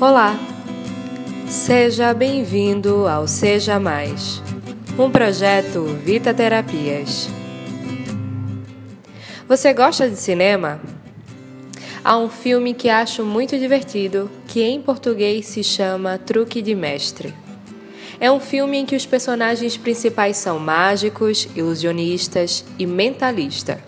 Olá! Seja bem-vindo ao Seja Mais, um projeto Vita Terapias. Você gosta de cinema? Há um filme que acho muito divertido, que em português se chama Truque de Mestre. É um filme em que os personagens principais são mágicos, ilusionistas e mentalista.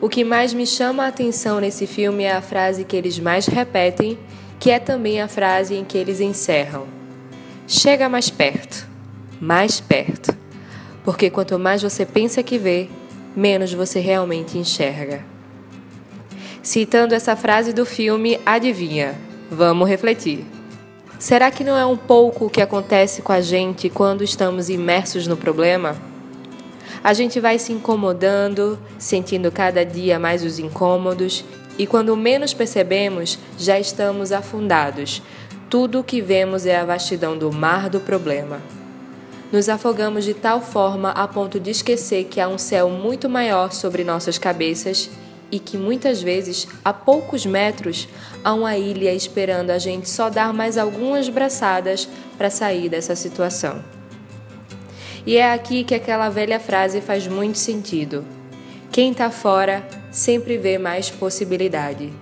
O que mais me chama a atenção nesse filme é a frase que eles mais repetem que é também a frase em que eles encerram: Chega mais perto, mais perto, porque quanto mais você pensa que vê, menos você realmente enxerga. Citando essa frase do filme, adivinha? Vamos refletir. Será que não é um pouco o que acontece com a gente quando estamos imersos no problema? A gente vai se incomodando, sentindo cada dia mais os incômodos e quando menos percebemos, já estamos afundados. Tudo o que vemos é a vastidão do mar do problema. Nos afogamos de tal forma a ponto de esquecer que há um céu muito maior sobre nossas cabeças e que muitas vezes, a poucos metros, há uma ilha esperando a gente só dar mais algumas braçadas para sair dessa situação. E é aqui que aquela velha frase faz muito sentido. Quem está fora sempre vê mais possibilidade.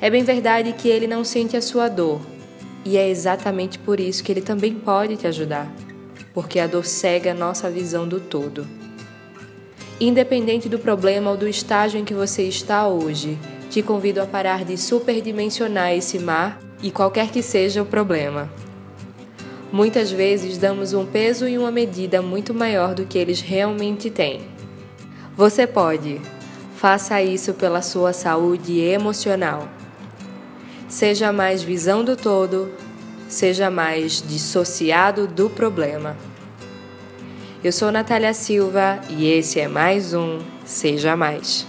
É bem verdade que ele não sente a sua dor, e é exatamente por isso que ele também pode te ajudar, porque a dor cega nossa visão do todo. Independente do problema ou do estágio em que você está hoje, te convido a parar de superdimensionar esse mar e qualquer que seja o problema. Muitas vezes damos um peso e uma medida muito maior do que eles realmente têm. Você pode, Faça isso pela sua saúde emocional. Seja mais visão do todo, seja mais dissociado do problema. Eu sou Natália Silva e esse é mais um Seja Mais.